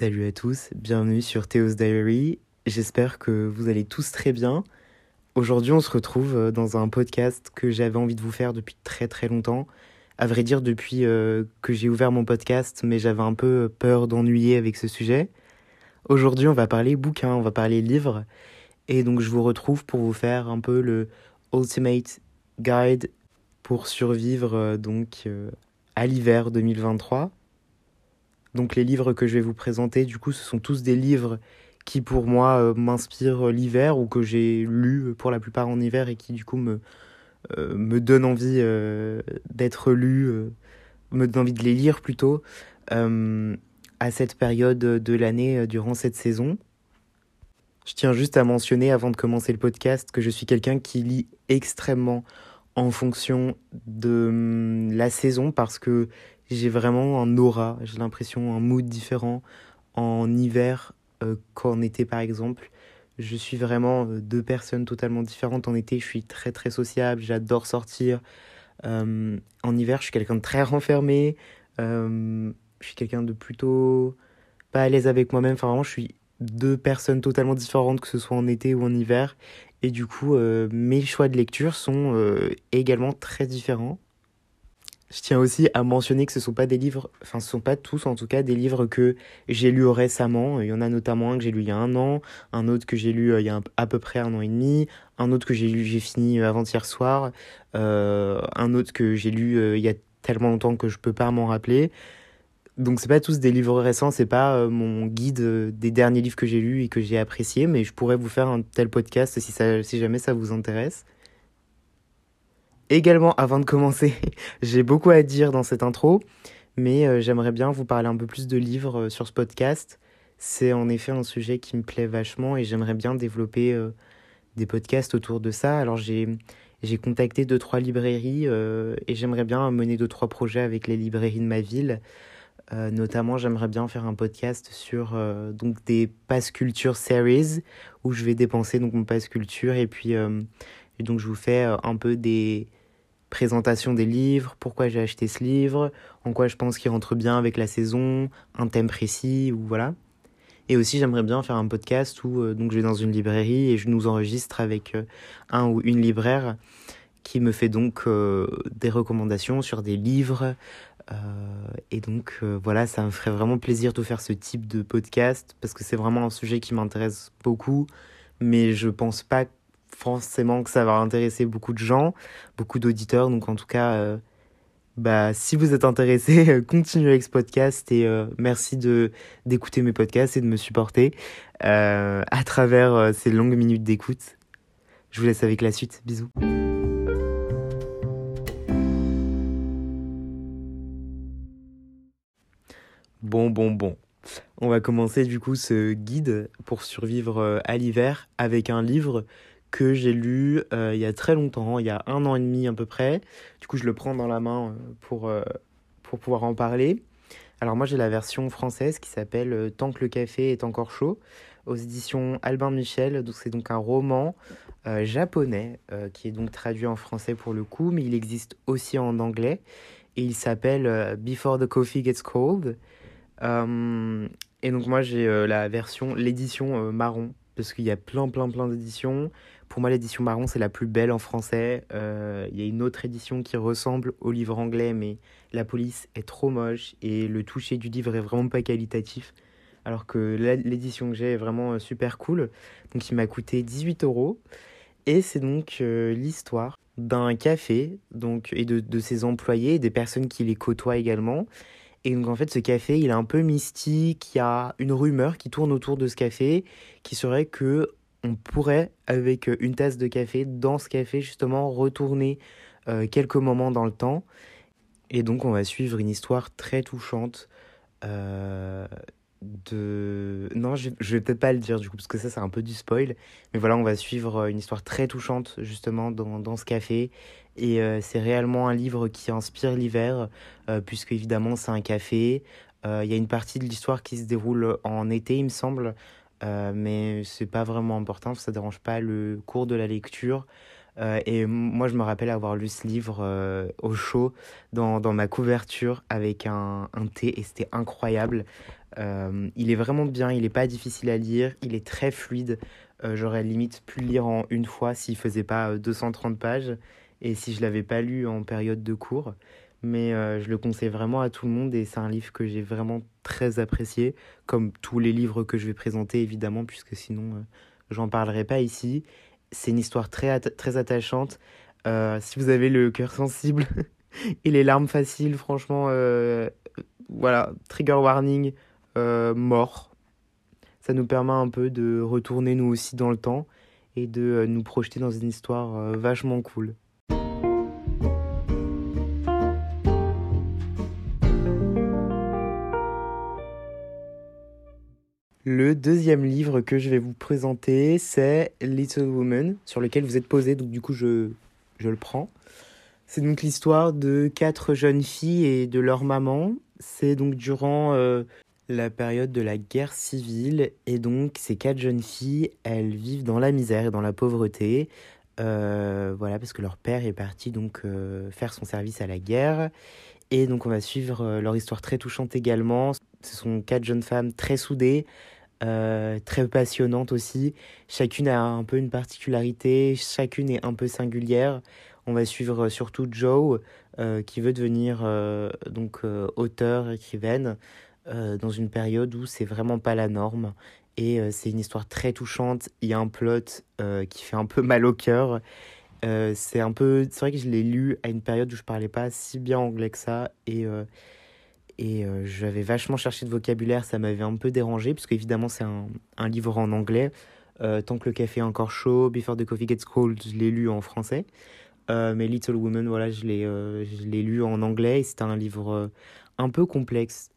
Salut à tous, bienvenue sur Théo's Diary. J'espère que vous allez tous très bien. Aujourd'hui, on se retrouve euh, dans un podcast que j'avais envie de vous faire depuis très très longtemps. À vrai dire, depuis euh, que j'ai ouvert mon podcast, mais j'avais un peu peur d'ennuyer avec ce sujet. Aujourd'hui, on va parler bouquins, on va parler livres. Et donc, je vous retrouve pour vous faire un peu le Ultimate Guide pour survivre euh, donc à l'hiver 2023. Donc les livres que je vais vous présenter, du coup, ce sont tous des livres qui pour moi euh, m'inspirent l'hiver ou que j'ai lus pour la plupart en hiver et qui du coup me, euh, donnent envie euh, d'être lus, me donnent envie de les lire plutôt à cette période de l'année durant cette saison. Je tiens juste à mentionner avant de commencer le podcast que je suis quelqu'un qui lit extrêmement en fonction de hum, la saison parce que j'ai vraiment un aura, j'ai l'impression, un mood différent en hiver euh, qu'en été par exemple. Je suis vraiment euh, deux personnes totalement différentes. En été, je suis très très sociable, j'adore sortir. Euh, en hiver, je suis quelqu'un de très renfermé. je suis quelqu'un de plutôt pas à l'aise avec moi-même. Enfin, vraiment, je suis deux personnes totalement différentes, que ce soit en été ou en hiver. Et du coup, mes choix de lecture sont également très différents. Je tiens aussi à mentionner que ce sont pas des livres, enfin ce sont pas tous en tout cas des livres que j'ai lus récemment. Il y en a notamment un que j'ai lu il y a un an, un autre que j'ai lu euh, il y a à peu près un an et demi, un autre que j'ai lu j'ai fini euh, avant-hier soir, euh, un autre que j'ai lu il y a tellement longtemps que je peux pas m'en rappeler. Donc c'est pas tous des livres récents, c'est pas mon guide des derniers livres que j'ai lus et que j'ai appréciés, mais je pourrais vous faire un tel podcast si ça si jamais ça vous intéresse. Également, avant de commencer, j'ai beaucoup à dire dans cette intro, mais euh, j'aimerais bien vous parler un peu plus de livres euh, sur ce podcast. C'est en effet un sujet qui me plaît vachement et j'aimerais bien développer euh, des podcasts autour de ça. Alors j'ai j'ai contacté deux trois librairies et j'aimerais bien mener deux trois projets avec les librairies de ma ville. notamment, j'aimerais bien faire un podcast sur donc des pass culture series où je vais dépenser donc mon pass culture et puis donc je vous fais un peu des présentation des livres, pourquoi j'ai acheté ce livre, en quoi je pense qu'il rentre bien avec la saison, un thème précis ou voilà. Et aussi j'aimerais bien faire un podcast où euh, donc je vais dans une librairie et je nous enregistre avec euh, un ou une libraire qui me fait donc euh, des recommandations sur des livres. et donc voilà, ça me ferait vraiment plaisir de faire ce type de podcast parce que c'est vraiment un sujet qui m'intéresse beaucoup, mais je pense pas forcément que ça va intéresser beaucoup de gens, beaucoup d'auditeurs. Donc en tout cas, euh, bah, si vous êtes intéressé, continuez avec ce podcast et euh, merci d'écouter mes podcasts et de me supporter euh, à travers ces longues minutes d'écoute. Je vous laisse avec la suite. Bisous. Bon, bon, bon. On va commencer du coup ce guide pour survivre à l'hiver avec un livre que j'ai lu euh, il y a très longtemps, il y a un an et demi à peu près. Du coup, je le prends dans la main euh, pour, euh, pour pouvoir en parler. Alors moi, j'ai la version française qui s'appelle Tant que le café est encore chaud, aux éditions Albin Michel. Donc c'est donc un roman japonais qui est donc traduit en français pour le coup, mais il existe aussi en anglais. Et il s'appelle Before the Coffee Gets Cold. et donc moi, j'ai la version, l'édition marron parce qu'il y a plein, plein, plein d'éditions. Pour moi, l'édition marron, c'est la plus belle en français. Euh, il y a une autre édition qui ressemble au livre anglais, mais la police est trop moche et le toucher du livre est vraiment pas qualitatif. Alors que l'édition que j'ai est vraiment euh, super cool. Donc, il m'a coûté 18 euros. Et c'est donc euh, l'histoire d'un café donc, et de, de ses employés des personnes qui les côtoient également. Et donc en fait ce café il est un peu mystique, il y a une rumeur qui tourne autour de ce café qui serait que on pourrait avec une tasse de café dans ce café justement retourner euh, quelques moments dans le temps. Et donc on va suivre une histoire très touchante euh, de... Non, je, je vais peut-être pas le dire du coup, parce que ça c'est un peu du spoil. Mais voilà, on va suivre une histoire très touchante justement dans, dans ce café. Et euh, c'est réellement un livre qui inspire l'hiver, euh, puisque évidemment c'est un café. Euh, il y a une partie de l'histoire qui se déroule en été, il me semble, mais c'est pas vraiment important, ça dérange pas le cours de la lecture. Euh, et moi, je me rappelle avoir lu ce livre euh, au chaud dans, dans, ma couverture avec un, un thé et c'était incroyable. Euh, il est vraiment bien, il n'est pas difficile à lire, il est très fluide. J'aurais limite pu le lire en une fois s'il faisait pas 230 pages et si je l'avais pas lu en période de cours. Mais je le conseille vraiment à tout le monde et c'est un livre que j'ai vraiment très apprécié, comme tous les livres que je vais présenter évidemment, puisque sinon j'en parlerai pas ici. C'est une histoire très, très attachante. Euh, si vous avez le cœur sensible et les larmes faciles, franchement, euh, voilà, trigger warning, euh, mort. Ça nous permet un peu de retourner nous aussi dans le temps et de nous projeter dans une histoire vachement cool. Le deuxième livre que je vais vous présenter, c'est Little Woman, sur lequel vous êtes posé, donc du coup je, je le prends. C'est donc l'histoire de quatre jeunes filles et de leur maman. C'est donc durant euh, la période de la guerre civile, et donc ces quatre jeunes filles, elles vivent dans la misère et dans la pauvreté. Euh, voilà, parce que leur père est parti donc euh, faire son service à la guerre. Et donc on va suivre leur histoire très touchante également. Ce sont quatre jeunes femmes très soudées, euh, très passionnante aussi. Chacune a un peu une particularité, chacune est un peu singulière. On va suivre surtout Joe, euh, qui veut devenir euh, donc auteur, écrivaine, dans une période où c'est vraiment pas la norme. Et c'est une histoire très touchante. Il y a un plot qui fait un peu mal au cœur. c'est un peu, c'est vrai que je l'ai lu à une période où je parlais pas si bien anglais que ça et et euh, j'avais vachement cherché de vocabulaire, ça m'avait un peu dérangé, puisque évidemment c'est un, livre en anglais. Euh, Tant que le café est encore chaud, Before the Coffee Gets Cold, je l'ai lu en français. Euh, mais Little Woman, voilà, je l'ai, je l'ai lu en anglais et c'était un livre un peu complexe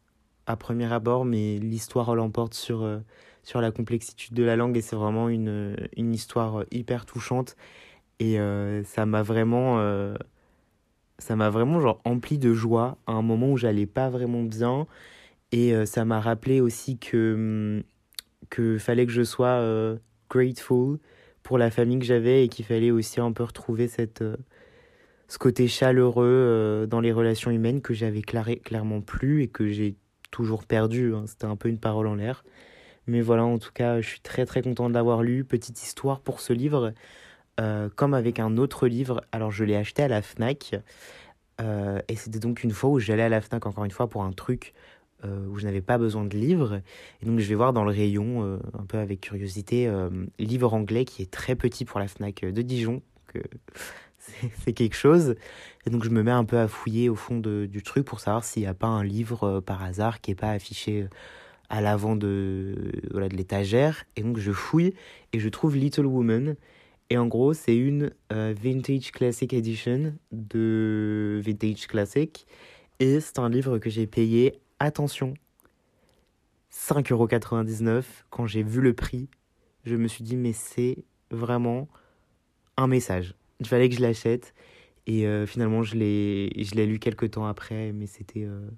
à premier abord, mais l'histoire l'emporte sur, sur la complexité de la langue et c'est vraiment une, une histoire hyper touchante. Et ça m'a vraiment ça m'a vraiment genre empli de joie à un moment où j'allais pas vraiment bien. Et euh, ça m'a rappelé aussi que hum, que fallait que je sois euh, grateful pour la famille que j'avais et qu'il fallait aussi un peu retrouver cette euh, ce côté chaleureux dans les relations humaines que j'avais clairement plus et que j'ai toujours perdu hein. c'était un peu une parole en l'air. Mais voilà en tout cas je suis très très content de l'avoir lu. Petite histoire pour ce livre euh, comme avec un autre livre. Alors je l'ai acheté à la FNAC. Euh, et c'était donc une fois où j'allais à la FNAC, encore une fois, pour un truc euh, où je n'avais pas besoin de livres. Et donc je vais voir dans le rayon, un peu avec curiosité, livre anglais qui est très petit pour la FNAC de Dijon. c'est quelque chose. Et donc je me mets un peu à fouiller au fond de, du truc pour savoir s'il n'y a pas un livre par hasard qui n'est pas affiché à l'avant de, voilà, de l'étagère. Et donc je fouille et je trouve Little Woman. Et en gros, c'est une euh, Vintage Classic Edition de Vintage Classic. Et c'est un livre que j'ai payé, attention, 5,99€. Quand j'ai vu le prix, je me suis dit, mais c'est vraiment un message. Il fallait que je l'achète. Et euh, finalement, je l'ai lu quelques temps après, mais c'était... Euh,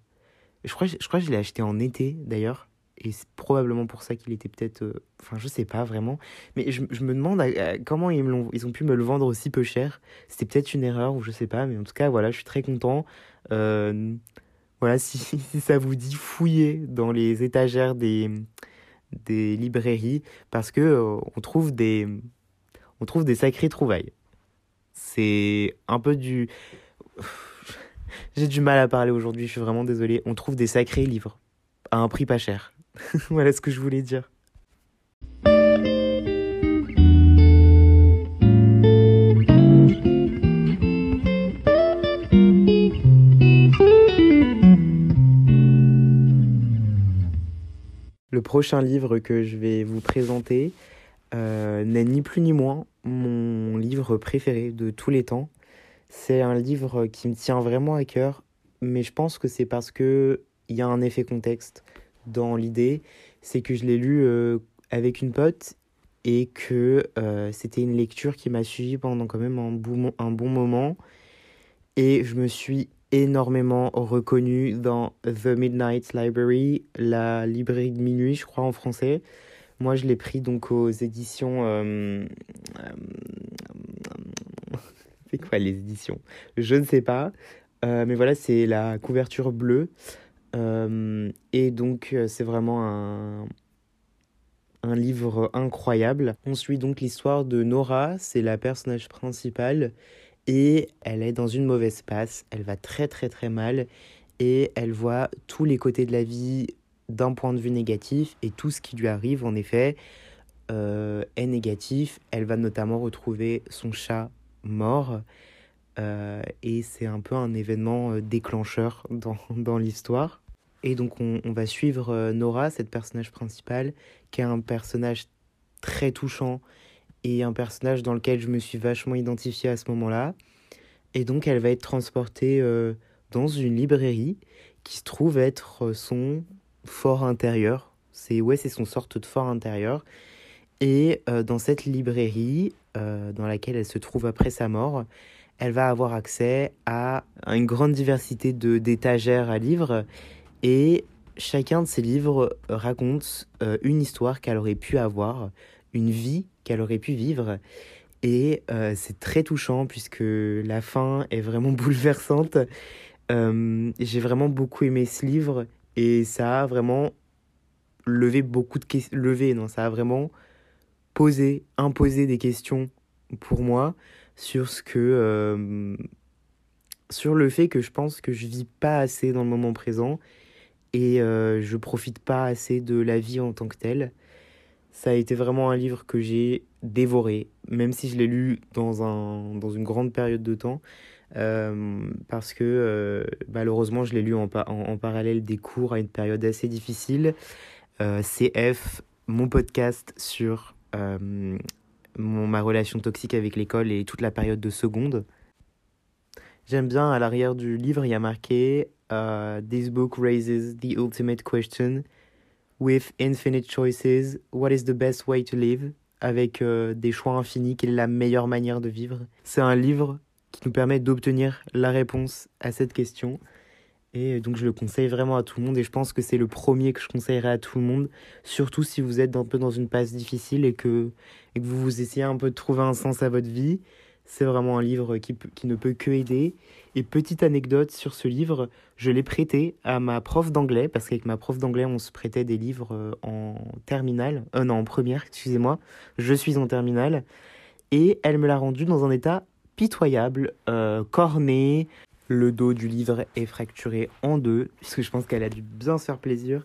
je, crois, je crois que je l'ai acheté en été, d'ailleurs et c'est probablement pour ça qu'il était peut-être. Euh, enfin, je sais pas vraiment. Mais je, me demande comment ils, ont, ils ont pu me le vendre aussi peu cher. C'était peut-être une erreur ou je sais pas. Mais en tout cas, voilà, je suis très content. Euh, voilà, si, si, ça vous dit, fouiller dans les étagères des, des librairies parce que euh, on trouve des. On trouve des sacrées trouvailles. C'est un peu du. J'ai du mal à parler aujourd'hui, je suis vraiment désolé. On trouve des sacrés livres à un prix pas cher. voilà ce que je voulais dire. Le prochain livre que je vais vous présenter euh, n'est ni plus ni moins mon livre préféré de tous les temps. C'est un livre qui me tient vraiment à cœur, mais je pense que c'est parce que il y a un effet contexte dans l'idée, c'est que je l'ai lu euh, avec une pote et que euh, c'était une lecture qui m'a suivi pendant quand même un bon, moment. Et je me suis énormément reconnu dans The Midnight Library, la librairie de minuit, je crois en français. Moi, je l'ai pris donc aux éditions. Euh, fait quoi les éditions? Je ne sais pas. mais voilà, c'est la couverture bleue. Et donc, c'est vraiment un, un livre incroyable. On suit donc l'histoire de Nora, c'est la personnage principale, et elle est dans une mauvaise passe, elle va très très très mal, et elle voit tous les côtés de la vie d'un point de vue négatif, et tout ce qui lui arrive en effet euh, est négatif. Elle va notamment retrouver son chat mort, euh, et c'est un peu un événement euh, déclencheur dans, dans l'histoire. Et donc on, va suivre Nora, cette personnage principale, qui est un personnage très touchant et un personnage dans lequel je me suis vachement identifié à ce moment-là. Et donc elle va être transportée euh, dans une librairie qui se trouve être son fort intérieur. C'est ouais, c'est son sorte de fort intérieur. Et euh, dans cette librairie, euh, dans laquelle elle se trouve après sa mort, elle va avoir accès à une grande diversité de d'étagères à livres et chacun de ces livres raconte euh, une histoire qu'elle aurait pu avoir, une vie qu'elle aurait pu vivre. Et euh, c'est très touchant puisque la fin est vraiment bouleversante. Euh, j'ai vraiment beaucoup aimé ce livre et ça a vraiment levé beaucoup de questions. Levé, non, ça a vraiment posé, imposé des questions pour moi sur ce que. sur le fait que je pense que je vis pas assez dans le moment présent et euh, je profite pas assez de la vie en tant que telle. Ça a été vraiment un livre que j'ai dévoré, même si je l'ai lu dans, un, dans une grande période de temps, euh, parce que euh, malheureusement je l'ai lu en, en, parallèle des cours à une période assez difficile. CF, mon podcast sur mon, ma relation toxique avec l'école et toute la période de seconde. J'aime bien, à l'arrière du livre, il y a marqué Uh, this book raises the ultimate question with infinite choices. What is the best way to live? Avec euh, des choix infinis, quelle est la meilleure manière de vivre? C'est un livre qui nous permet d'obtenir la réponse à cette question. Et donc je le conseille vraiment à tout le monde et je pense que c'est le premier que je conseillerais à tout le monde, surtout si vous êtes un peu dans une passe difficile et que, et que vous vous essayez un peu de trouver un sens à votre vie. C'est vraiment un livre qui, qui ne peut que aider. Et petite anecdote sur ce livre, je l'ai prêté à ma prof d'anglais, parce qu'avec ma prof d'anglais, on se prêtait des livres euh, en terminale, euh, non, en première, excusez-moi, je suis en terminale, et elle me l'a rendu dans un état pitoyable, euh, corné, le dos du livre est fracturé en deux, puisque je pense qu'elle a dû bien se faire plaisir.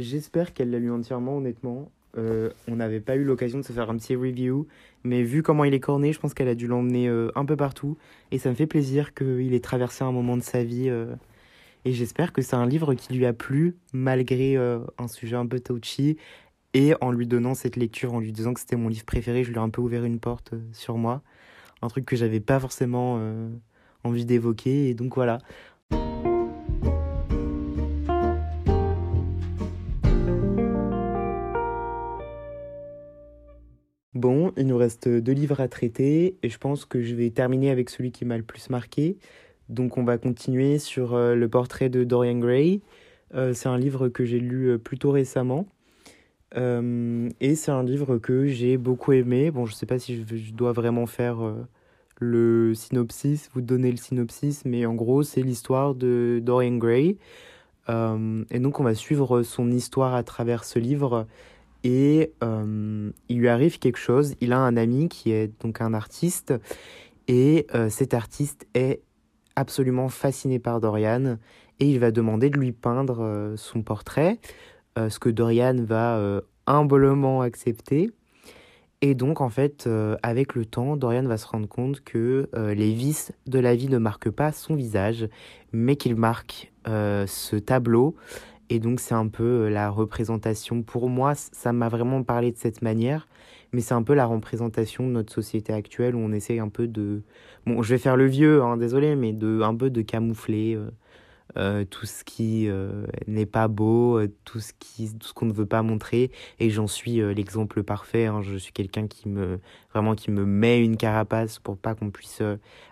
J'espère qu'elle l'a lu entièrement, honnêtement. Euh, on n'avait pas eu l'occasion de se faire un petit review, mais vu comment il est corné, je pense qu'elle a dû l'emmener euh, un peu partout. Et ça me fait plaisir qu'il ait traversé un moment de sa vie. Euh, et j'espère que c'est un livre qui lui a plu, malgré un sujet un peu touchy. Et en lui donnant cette lecture, en lui disant que c'était mon livre préféré, je lui ai un peu ouvert une porte sur moi. Un truc que j'avais pas forcément envie d'évoquer. Et donc voilà. Bon, il nous reste deux livres à traiter et je pense que je vais terminer avec celui qui m'a le plus marqué. Donc on va continuer sur euh, le portrait de Dorian Gray. Euh, c'est un livre que j'ai lu euh, plutôt récemment. et c'est un livre que j'ai beaucoup aimé. Bon, je ne sais pas si je, dois vraiment faire le synopsis, vous donner le synopsis, mais en gros, c'est l'histoire de Dorian Gray. et donc on va suivre son histoire à travers ce livre et euh, il lui arrive quelque chose. Il a un ami qui est donc un artiste et euh, cet artiste est absolument fasciné par Dorian et il va demander de lui peindre euh, son portrait, ce que Dorian va humblement accepter. Et donc en fait, avec le temps, Dorian va se rendre compte que les vices de la vie ne marquent pas son visage, mais qu'ils marquent ce tableau et donc c'est un peu euh, la représentation, pour moi, ça m'a vraiment parlé de cette manière, mais c'est un peu la représentation de notre société actuelle où on essaye un peu de... Bon, je vais faire le vieux, hein, désolé, mais de un peu de camoufler euh, euh, tout ce qui euh, n'est pas beau, euh, tout ce qui, tout ce qu'on ne veut pas montrer. Et j'en suis l'exemple parfait. Hein. Je suis quelqu'un qui me, vraiment, qui me met une carapace pour pas qu'on puisse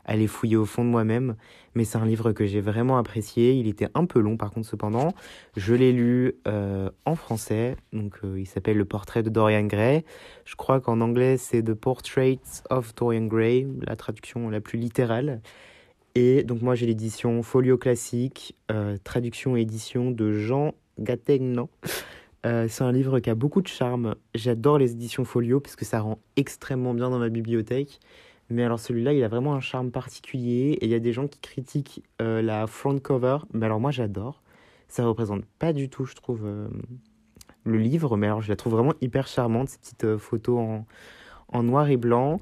aller fouiller au fond de moi-même. Mais c'est un livre que j'ai vraiment apprécié. Il était un peu long, par contre, cependant. Je l'ai lu en français. Donc, il s'appelle Le portrait de Dorian Gray. Je crois qu'en anglais, c'est The Portraits of Dorian Gray, la traduction la plus littérale. Et donc moi j'ai l'édition Folio Classique, euh, traduction et édition de Jean Gattegnan. Euh, c'est un livre qui a beaucoup de charme. J'adore les éditions Folio parce que ça rend extrêmement bien dans ma bibliothèque. Mais alors celui-là, il a vraiment un charme particulier. Et il y a des gens qui critiquent euh, la front cover. Mais alors moi j'adore. Ça représente pas du tout, je trouve, le livre. Mais alors je la trouve vraiment hyper charmante, ces petites photos en, en noir et blanc.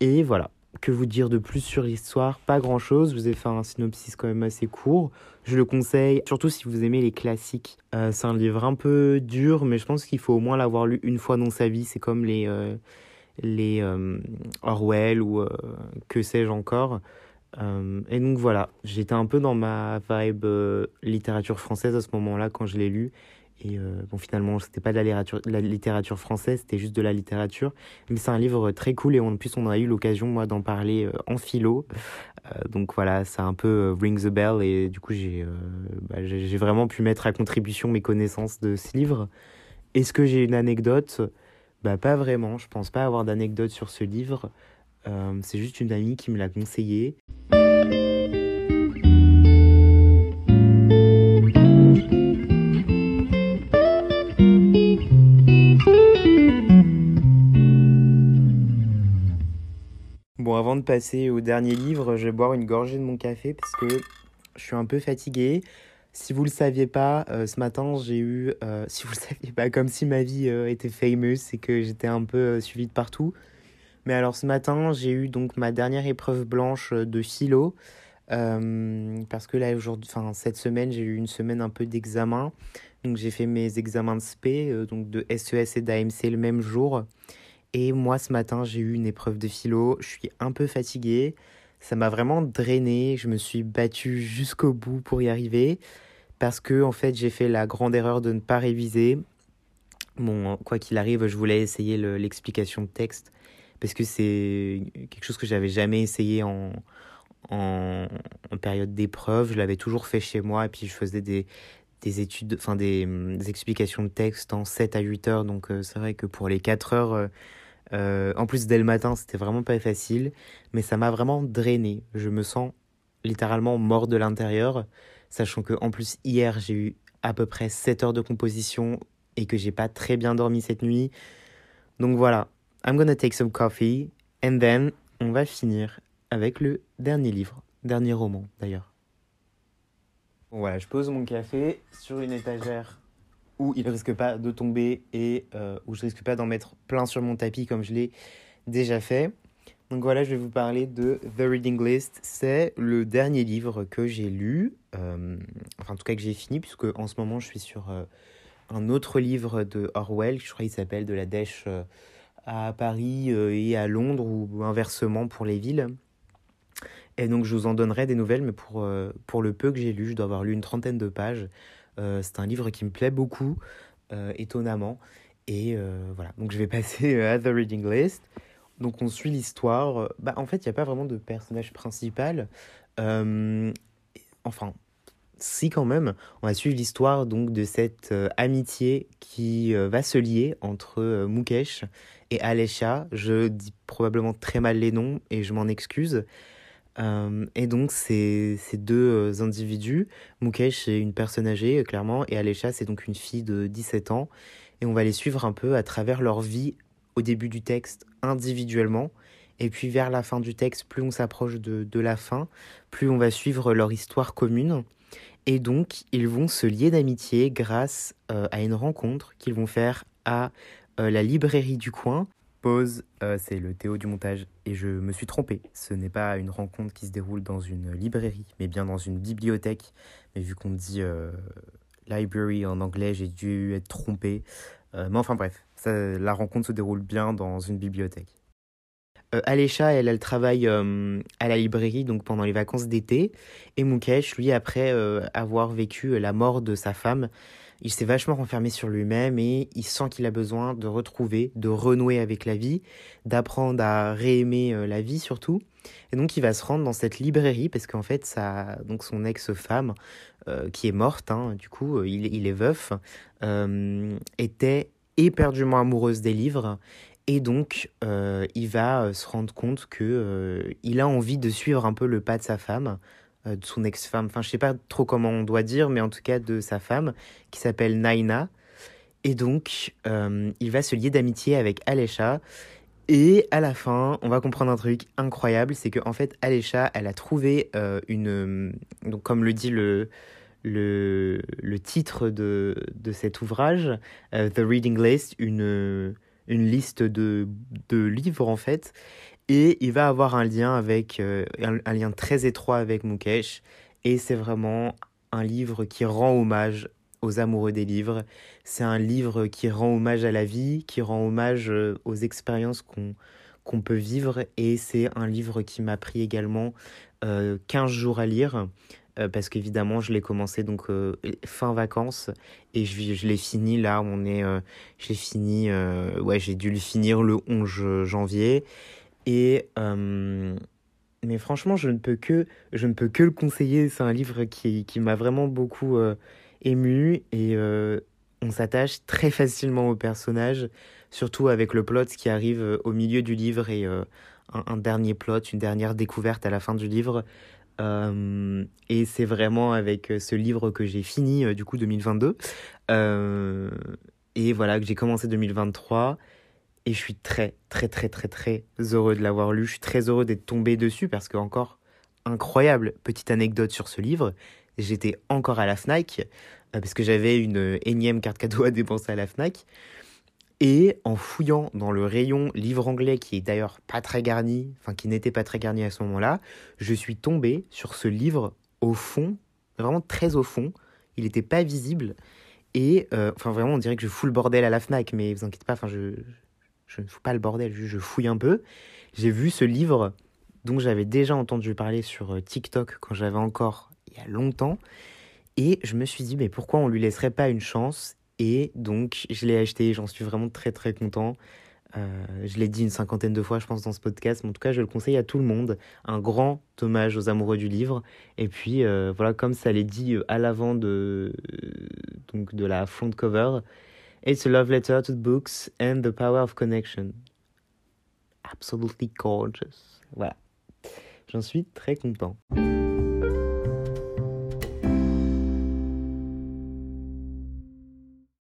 Et voilà, que vous dire de plus sur l'histoire Pas grand chose. Je vous ai fait un synopsis quand même assez court. Je le conseille, surtout si vous aimez les classiques. Euh, c'est un livre un peu dur, mais je pense qu'il faut au moins l'avoir lu une fois dans sa vie. C'est comme les, euh, les euh, Orwell ou que sais-je encore. et donc voilà, j'étais un peu dans ma vibe littérature française à ce moment-là quand je l'ai lu. Et euh, bon, finalement, c'était pas de la littérature, française, c'était juste de la littérature. Mais c'est un livre très cool et en plus, on a eu l'occasion, moi, d'en parler euh, en philo. Euh, donc voilà, ça a un peu ring the bell et du coup, bah, j'ai j'ai vraiment pu mettre à contribution mes connaissances de ce livre. Est-ce que j'ai une anecdote? Bah, pas vraiment. Je pense pas avoir d'anecdote sur ce livre. c'est juste une amie qui me l'a conseillé. De passer au dernier livre, je vais boire une gorgée de mon café parce que je suis un peu fatigué. Si vous le saviez pas, euh, ce matin j'ai eu, euh, si vous le saviez pas, comme si ma vie euh, était fameuse et que j'étais un peu suivi de partout. Mais alors ce matin j'ai eu donc ma dernière épreuve blanche de philo parce que là aujourd'hui, enfin cette semaine j'ai eu une semaine un peu d'examen. Donc j'ai fait mes examens de SP, donc de SES e et d'AMC le même jour. Et moi, ce matin, j'ai eu une épreuve de philo. Je suis un peu fatiguée. Ça m'a vraiment drainé. Je me suis battue jusqu'au bout pour y arriver. Parce que, en fait, j'ai fait la grande erreur de ne pas réviser. Bon, quoi qu'il arrive, je voulais essayer l'explication de texte. Parce que c'est quelque chose que j'avais jamais essayé en, période d'épreuve. Je l'avais toujours fait chez moi. Et puis, je faisais des, des études, enfin des, explications de texte en 7 à 8 heures. Donc, euh, c'est vrai que pour les 4 heures, euh, euh, en plus, dès le matin, c'était vraiment pas facile, mais ça m'a vraiment drainé. Je me sens littéralement mort de l'intérieur, sachant que en plus, hier, j'ai eu à peu près 7 heures de composition et que j'ai pas très bien dormi cette nuit. Donc voilà, I'm gonna take some coffee, and then on va finir avec le dernier livre, dernier roman d'ailleurs. voilà, je pose mon café sur une étagère où il ne risque pas de tomber et euh, où je risque pas d'en mettre plein sur mon tapis comme je l'ai déjà fait. Donc voilà, je vais vous parler de The Reading List. C'est le dernier livre que j'ai lu, euh, enfin en tout cas que j'ai fini, puisque en ce moment je suis sur euh, un autre livre de Orwell, je crois qu'il s'appelle De la dèche à Paris et à Londres, ou inversement pour les villes. Et donc je vous en donnerai des nouvelles, mais pour, pour le peu que j'ai lu, je dois avoir lu une trentaine de pages. Euh, c'est un livre qui me plaît beaucoup, euh, étonnamment. Et euh, voilà, donc je vais passer à The Reading List. Donc on suit l'histoire. Bah, en fait, il n'y a pas vraiment de personnage principal. enfin, si quand même, on va suivre l'histoire donc de cette amitié qui va se lier entre Mukesh et Alesha. Je dis probablement très mal les noms et je m'en excuse. Euh, et donc, ces, ces deux euh, individus, Mukesh est une personne âgée, euh, clairement, et Alesha, c'est donc une fille de 17 ans. Et on va les suivre un peu à travers leur vie au début du texte individuellement. Et puis vers la fin du texte, plus on s'approche de, de, la fin, plus on va suivre leur histoire commune. Et donc, ils vont se lier d'amitié grâce à une rencontre qu'ils vont faire à la librairie du coin Pause, euh, c'est le Théo du montage et je me suis trompé. Ce n'est pas une rencontre qui se déroule dans une librairie, mais bien dans une bibliothèque. Mais vu qu'on dit euh, library en anglais, j'ai dû être trompé. Euh, mais enfin bref, la rencontre se déroule bien dans une bibliothèque. Alesha, elle, elle travaille à la librairie donc pendant les vacances d'été. Et Mukesh, lui, après avoir vécu la mort de sa femme, il s'est vachement renfermé sur lui-même et il sent qu'il a besoin de retrouver, de renouer avec la vie, d'apprendre à réaimer la vie surtout. Et donc il va se rendre dans cette librairie parce qu'en fait sa, donc son ex-femme qui est morte, hein, du coup il, il est veuf, était éperdument amoureuse des livres et donc, euh, il va euh, se rendre compte que euh, il a envie de suivre un peu le pas de sa femme, de son ex-femme. Enfin, je sais pas trop comment on doit dire, mais en tout cas de sa femme, qui s'appelle Naina. Et donc, il va se lier d'amitié avec Alesha. Et à la fin, on va comprendre un truc incroyable, c'est qu'en en fait, Alesha, elle a trouvé une, donc comme le dit le le, le titre de, de cet ouvrage, The Reading List, une une liste de, de livres en fait. Et il va avoir un lien avec euh, un, lien très étroit avec Mukesh. Et c'est vraiment un livre qui rend hommage aux amoureux des livres. C'est un livre qui rend hommage à la vie, qui rend hommage euh, aux expériences qu'on qu'on peut vivre. Et c'est un livre qui m'a pris également 15 euh, jours à lire. Euh, parce qu'évidemment je l'ai commencé donc fin vacances et je, je l'ai fini là on est fini ouais j'ai dû le finir le 11 janvier et mais franchement je ne peux que je ne peux que le conseiller c'est un livre qui, qui m'a vraiment beaucoup ému et on s'attache très facilement au personnage surtout avec le plot qui arrive au milieu du livre et un, dernier plot une dernière découverte à la fin du livre euh, et c'est vraiment avec euh, ce livre que j'ai fini euh, du coup 2022. et voilà, que j'ai commencé 2023. Et je suis très, très, très, très, très heureux de l'avoir lu. Je suis très heureux d'être tombé dessus parce que, encore, incroyable petite anecdote sur ce livre. J'étais encore à la Fnac parce que j'avais une énième carte cadeau à dépenser à la Fnac. Et en fouillant dans le rayon livre anglais, qui est d'ailleurs pas très garni, enfin qui n'était pas très garni à ce moment-là, je suis tombé sur ce livre au fond, vraiment très au fond. Il n'était pas visible. Et euh, enfin vraiment, on dirait que je fous le bordel à la Fnac, mais vous inquiétez pas, enfin je, je ne fous pas le bordel, je, fouille un peu. J'ai vu ce livre dont j'avais déjà entendu parler sur euh, TikTok quand j'avais encore il y a longtemps. Et je me suis dit, mais pourquoi on lui laisserait pas une chance? Et donc, je l'ai acheté, j'en suis vraiment très très content. Euh, je l'ai dit une cinquantaine de fois, je pense, dans ce podcast, mais en tout cas, je le conseille à tout le monde. Un grand hommage aux amoureux du livre. Et puis, euh, voilà, comme ça l'est dit à l'avant de, de la front cover, It's a love letter to books and the power of connection. Absolutely gorgeous. Voilà. J'en suis très content.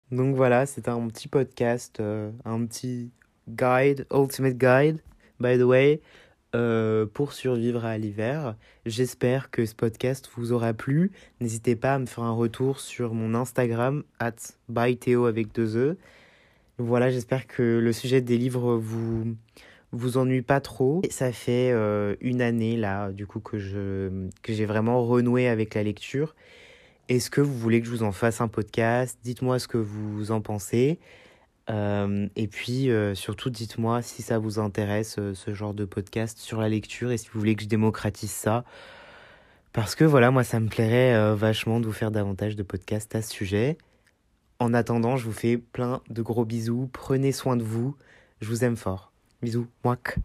Donc voilà, c'est un petit podcast, euh, un petit guide, ultimate guide, by the way, euh, pour survivre à l'hiver. J'espère que ce podcast vous aura plu. N'hésitez pas à me faire un retour sur mon Instagram, at bythéo avec deux E. Voilà, j'espère que le sujet des livres vous vous ennuie pas trop. Ça fait euh, une année là, du coup, que que j'ai vraiment renoué avec la lecture est-ce que vous voulez que je vous en fasse un podcast? Dites-moi ce que vous en pensez. Euh, et puis euh, surtout, dites-moi si ça vous intéresse euh, ce genre de podcast sur la lecture et si vous voulez que je démocratise ça. Parce que voilà, moi, ça me plairait vachement de vous faire davantage de podcasts à ce sujet. En attendant, je vous fais plein de gros bisous. Prenez soin de vous. Je vous aime fort. Bisous. Mouac.